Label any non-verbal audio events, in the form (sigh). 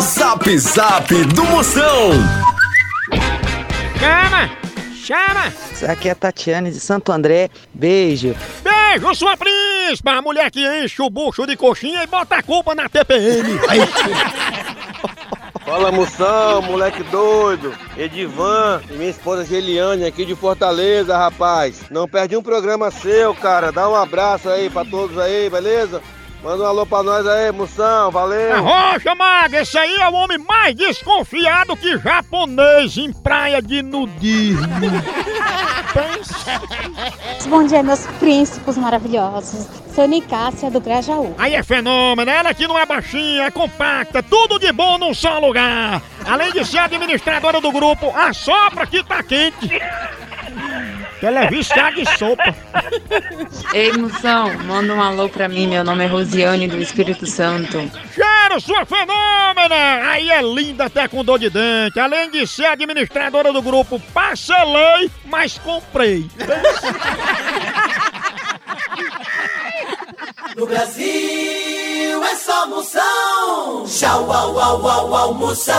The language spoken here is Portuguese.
Zap Zap do Moção. Chama! Chama! Isso aqui é a Tatiane de Santo André. Beijo. Beijo, sua príncipa! A mulher que enche o bucho de coxinha e bota a culpa na TPM. (laughs) Fala moção, moleque doido, Edivan e minha esposa Geliane aqui de Fortaleza, rapaz. Não perdi um programa seu, cara. Dá um abraço aí pra todos aí, beleza? Manda um alô pra nós aí, moção, valeu. Rocha Maga, esse aí é o homem mais desconfiado que japonês em praia de nudismo. (laughs) Bom dia, meus príncipes maravilhosos. Sou Nicássia do Grajaú. Aí é fenômeno, ela que não é baixinha, é compacta, tudo de bom num só lugar. Além de ser administradora do grupo, a sopra que tá quente. Ela é viciada em sopa. Ei, moção, manda um alô pra mim. Meu nome é Rosiane do Espírito Santo. Cheiro, sua fenômena! Aí é linda até com dor de dente. Além de ser administradora do grupo, parcelei, mas comprei. No Brasil é só moção. Tchau, au, au, au, au, moção.